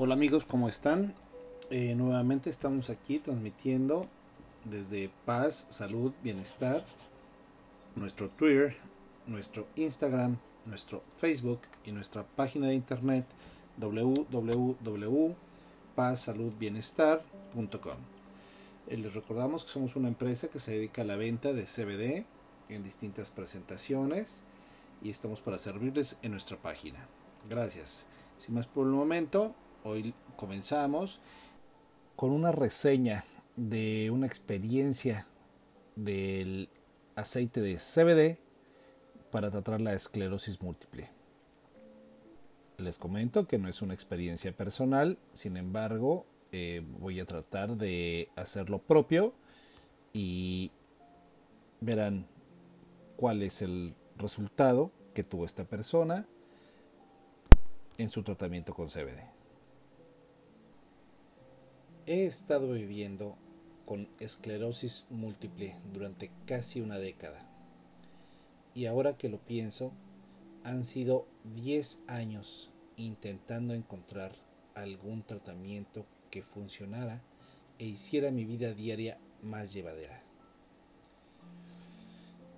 Hola amigos, ¿cómo están? Eh, nuevamente estamos aquí transmitiendo desde paz, salud, bienestar, nuestro Twitter, nuestro Instagram, nuestro Facebook y nuestra página de internet www.pazsaludbienestar.com. Eh, les recordamos que somos una empresa que se dedica a la venta de CBD en distintas presentaciones y estamos para servirles en nuestra página. Gracias. Sin más por el momento, Hoy comenzamos con una reseña de una experiencia del aceite de CBD para tratar la esclerosis múltiple. Les comento que no es una experiencia personal, sin embargo, eh, voy a tratar de hacer lo propio y verán cuál es el resultado que tuvo esta persona en su tratamiento con CBD. He estado viviendo con esclerosis múltiple durante casi una década. Y ahora que lo pienso, han sido 10 años intentando encontrar algún tratamiento que funcionara e hiciera mi vida diaria más llevadera.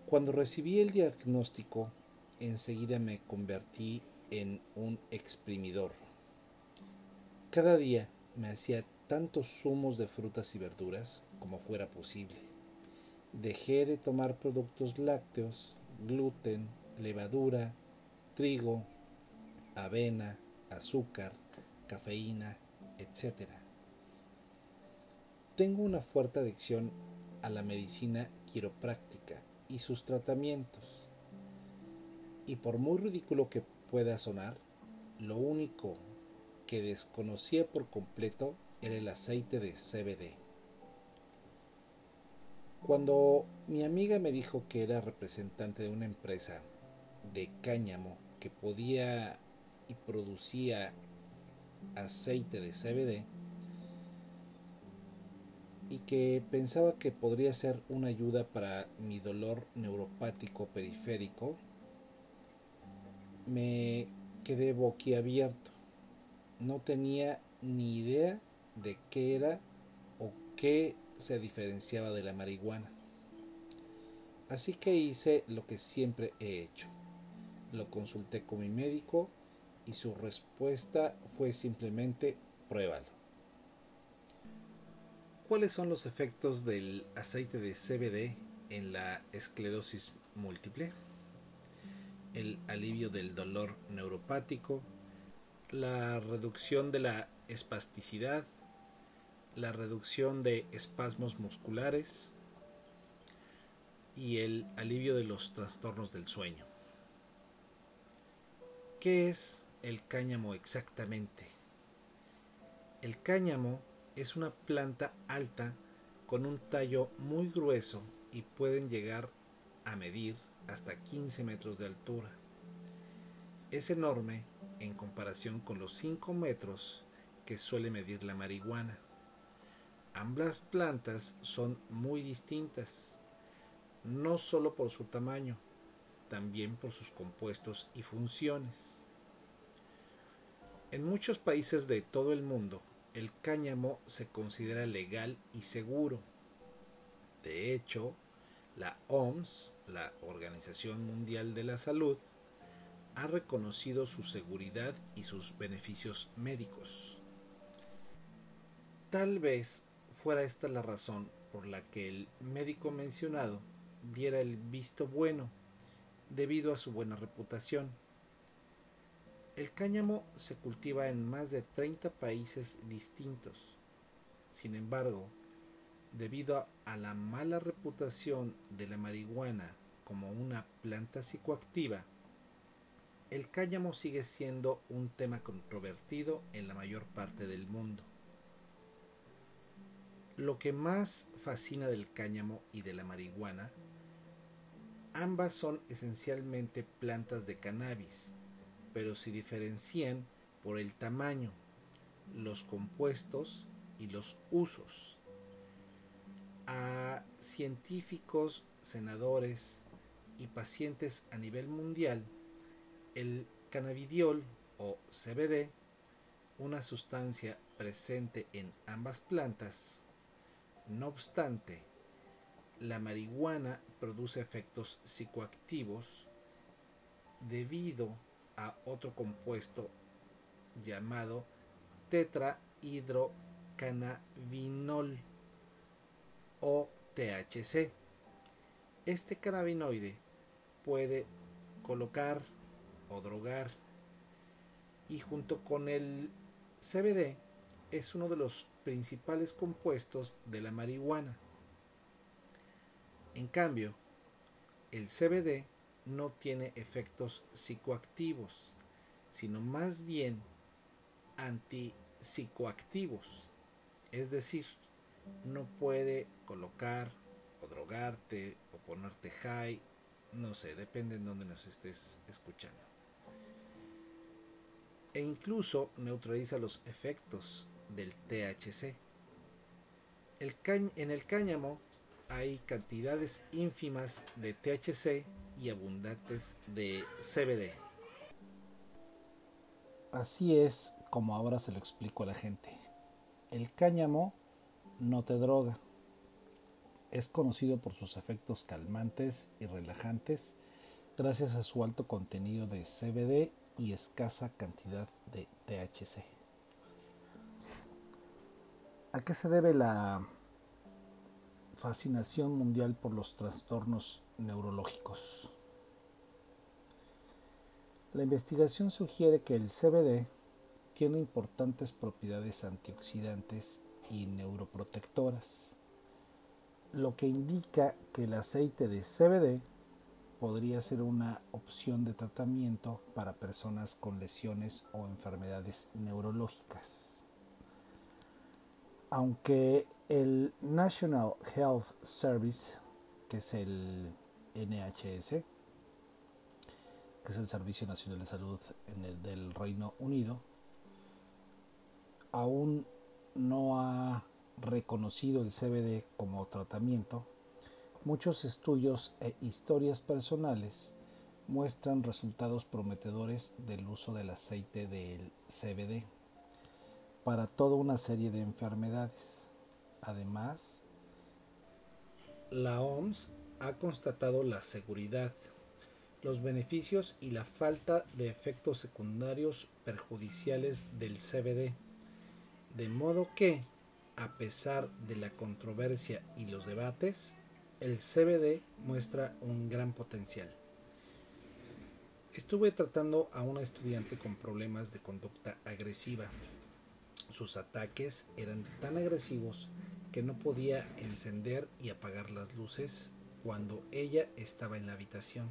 Cuando recibí el diagnóstico, enseguida me convertí en un exprimidor. Cada día me hacía tantos zumos de frutas y verduras como fuera posible. Dejé de tomar productos lácteos, gluten, levadura, trigo, avena, azúcar, cafeína, etc. Tengo una fuerte adicción a la medicina quiropráctica y sus tratamientos. Y por muy ridículo que pueda sonar, lo único que desconocía por completo era el aceite de CBD. Cuando mi amiga me dijo que era representante de una empresa de cáñamo que podía y producía aceite de CBD y que pensaba que podría ser una ayuda para mi dolor neuropático periférico, me quedé boquiabierto. No tenía ni idea de qué era o qué se diferenciaba de la marihuana. Así que hice lo que siempre he hecho. Lo consulté con mi médico y su respuesta fue simplemente pruébalo. ¿Cuáles son los efectos del aceite de CBD en la esclerosis múltiple? El alivio del dolor neuropático, la reducción de la espasticidad, la reducción de espasmos musculares y el alivio de los trastornos del sueño. ¿Qué es el cáñamo exactamente? El cáñamo es una planta alta con un tallo muy grueso y pueden llegar a medir hasta 15 metros de altura. Es enorme en comparación con los 5 metros que suele medir la marihuana. Ambas plantas son muy distintas, no solo por su tamaño, también por sus compuestos y funciones. En muchos países de todo el mundo, el cáñamo se considera legal y seguro. De hecho, la OMS, la Organización Mundial de la Salud, ha reconocido su seguridad y sus beneficios médicos. Tal vez fuera esta la razón por la que el médico mencionado diera el visto bueno debido a su buena reputación. El cáñamo se cultiva en más de 30 países distintos. Sin embargo, debido a la mala reputación de la marihuana como una planta psicoactiva, el cáñamo sigue siendo un tema controvertido en la mayor parte del mundo. Lo que más fascina del cáñamo y de la marihuana, ambas son esencialmente plantas de cannabis, pero se diferencian por el tamaño, los compuestos y los usos. A científicos, senadores y pacientes a nivel mundial, el cannabidiol o CBD, una sustancia presente en ambas plantas. No obstante, la marihuana produce efectos psicoactivos debido a otro compuesto llamado tetrahidrocannabinol o THC. Este cannabinoide puede colocar o drogar y junto con el CBD es uno de los principales compuestos de la marihuana. En cambio, el CBD no tiene efectos psicoactivos, sino más bien antipsicoactivos. Es decir, no puede colocar o drogarte o ponerte high, no sé, depende en donde nos estés escuchando. E incluso neutraliza los efectos del THC. En el cáñamo hay cantidades ínfimas de THC y abundantes de CBD. Así es como ahora se lo explico a la gente. El cáñamo no te droga. Es conocido por sus efectos calmantes y relajantes gracias a su alto contenido de CBD y escasa cantidad de THC. ¿A qué se debe la fascinación mundial por los trastornos neurológicos? La investigación sugiere que el CBD tiene importantes propiedades antioxidantes y neuroprotectoras, lo que indica que el aceite de CBD podría ser una opción de tratamiento para personas con lesiones o enfermedades neurológicas. Aunque el National Health Service, que es el NHS, que es el Servicio Nacional de Salud del Reino Unido, aún no ha reconocido el CBD como tratamiento, muchos estudios e historias personales muestran resultados prometedores del uso del aceite del CBD para toda una serie de enfermedades. Además, la OMS ha constatado la seguridad, los beneficios y la falta de efectos secundarios perjudiciales del CBD de modo que, a pesar de la controversia y los debates, el CBD muestra un gran potencial. Estuve tratando a una estudiante con problemas de conducta agresiva. Sus ataques eran tan agresivos que no podía encender y apagar las luces cuando ella estaba en la habitación,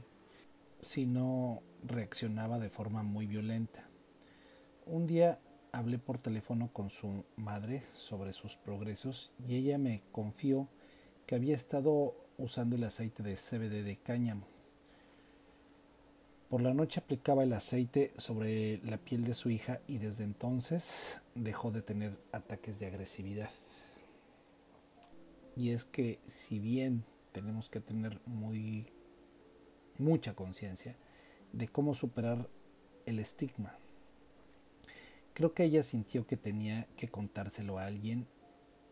sino reaccionaba de forma muy violenta. Un día hablé por teléfono con su madre sobre sus progresos y ella me confió que había estado usando el aceite de CBD de cáñamo. Por la noche aplicaba el aceite sobre la piel de su hija y desde entonces dejó de tener ataques de agresividad. Y es que si bien tenemos que tener muy mucha conciencia de cómo superar el estigma Creo que ella sintió que tenía que contárselo a alguien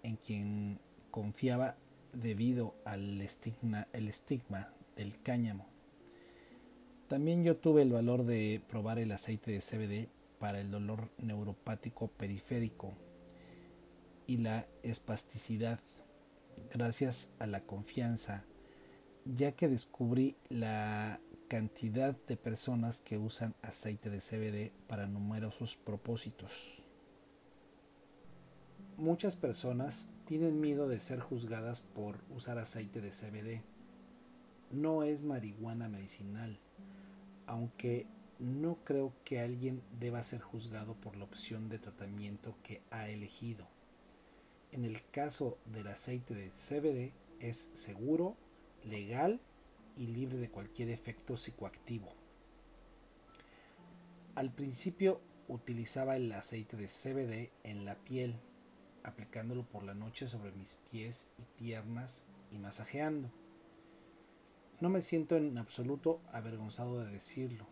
en quien confiaba debido al estigma, el estigma del cáñamo. También yo tuve el valor de probar el aceite de CBD para el dolor neuropático periférico y la espasticidad gracias a la confianza, ya que descubrí la cantidad de personas que usan aceite de CBD para numerosos propósitos. Muchas personas tienen miedo de ser juzgadas por usar aceite de CBD. No es marihuana medicinal, aunque no creo que alguien deba ser juzgado por la opción de tratamiento que ha elegido. En el caso del aceite de CBD es seguro, legal y libre de cualquier efecto psicoactivo. Al principio utilizaba el aceite de CBD en la piel, aplicándolo por la noche sobre mis pies y piernas y masajeando. No me siento en absoluto avergonzado de decirlo,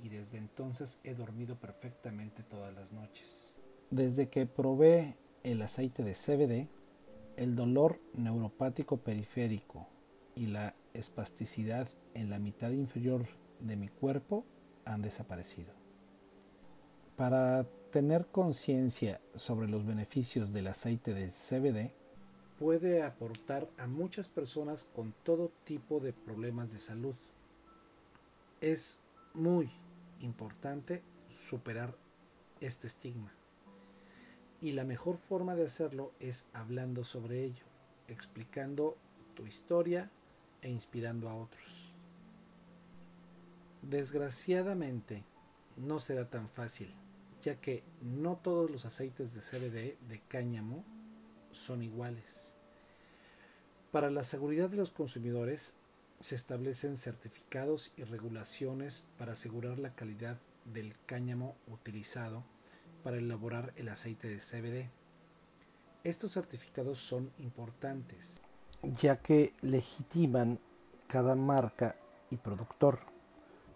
y desde entonces he dormido perfectamente todas las noches. Desde que probé el aceite de CBD, el dolor neuropático periférico y la espasticidad en la mitad inferior de mi cuerpo han desaparecido. Para tener conciencia sobre los beneficios del aceite de CBD, puede aportar a muchas personas con todo tipo de problemas de salud. Es muy importante superar este estigma. Y la mejor forma de hacerlo es hablando sobre ello, explicando tu historia e inspirando a otros. Desgraciadamente, no será tan fácil, ya que no todos los aceites de CBD de cáñamo son iguales. Para la seguridad de los consumidores, se establecen certificados y regulaciones para asegurar la calidad del cáñamo utilizado para elaborar el aceite de CBD. Estos certificados son importantes, ya que legitiman cada marca y productor.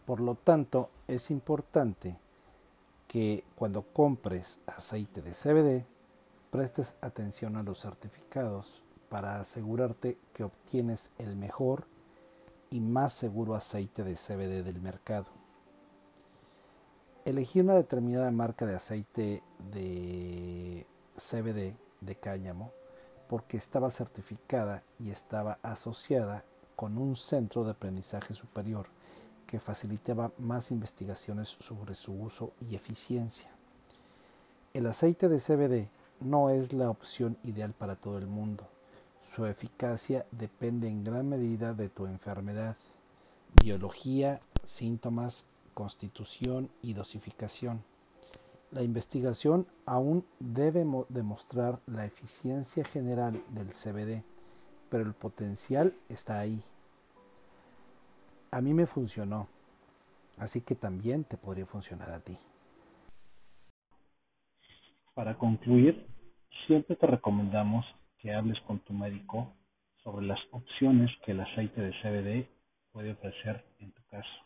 Por lo tanto, es importante que cuando compres aceite de CBD, prestes atención a los certificados para asegurarte que obtienes el mejor y más seguro aceite de CBD del mercado. Elegí una determinada marca de aceite de CBD de cáñamo porque estaba certificada y estaba asociada con un centro de aprendizaje superior que facilitaba más investigaciones sobre su uso y eficiencia. El aceite de CBD no es la opción ideal para todo el mundo. Su eficacia depende en gran medida de tu enfermedad, biología, síntomas constitución y dosificación. La investigación aún debe demostrar la eficiencia general del CBD, pero el potencial está ahí. A mí me funcionó, así que también te podría funcionar a ti. Para concluir, siempre te recomendamos que hables con tu médico sobre las opciones que el aceite de CBD puede ofrecer en tu caso.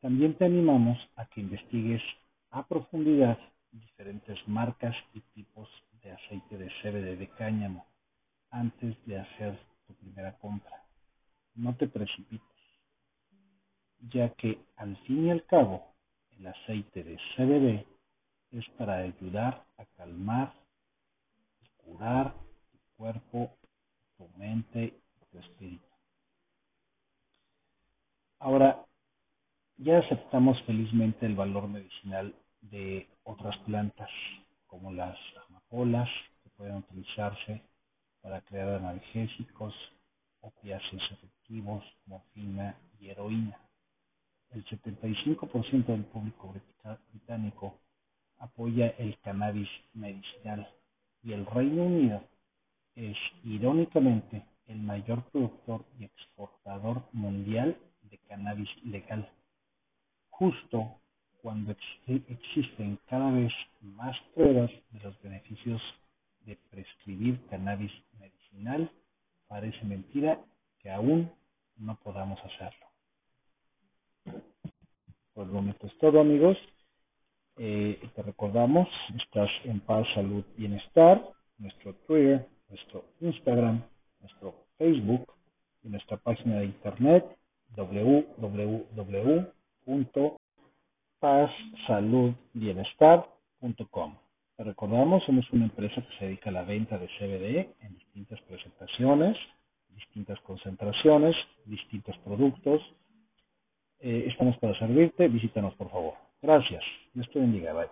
También te animamos a que investigues a profundidad diferentes marcas y tipos de aceite de CBD de cáñamo antes de hacer tu primera compra. No te precipites, ya que al fin y al cabo el aceite de CBD es para ayudar a calmar y curar tu cuerpo, tu mente y tu espíritu. Ahora, ya aceptamos felizmente el valor medicinal de otras plantas, como las amapolas, que pueden utilizarse para crear analgésicos, opiáceos efectivos, morfina y heroína. El 75% del público británico apoya el cannabis medicinal y el Reino Unido es irónicamente el mayor productor y exportador mundial de cannabis legal justo cuando existen cada vez más pruebas de los beneficios de prescribir cannabis medicinal, parece mentira que aún no podamos hacerlo. Por el momento es todo amigos. Eh, te recordamos, estás en paz, salud, bienestar, nuestro Twitter, nuestro Instagram, nuestro Facebook y nuestra página de internet www pazsaludbienestar.com. Te recordamos, somos una empresa que se dedica a la venta de CBD en distintas presentaciones, distintas concentraciones, distintos productos. Eh, estamos para servirte, visítanos por favor. Gracias. Dios te bendiga. Bye.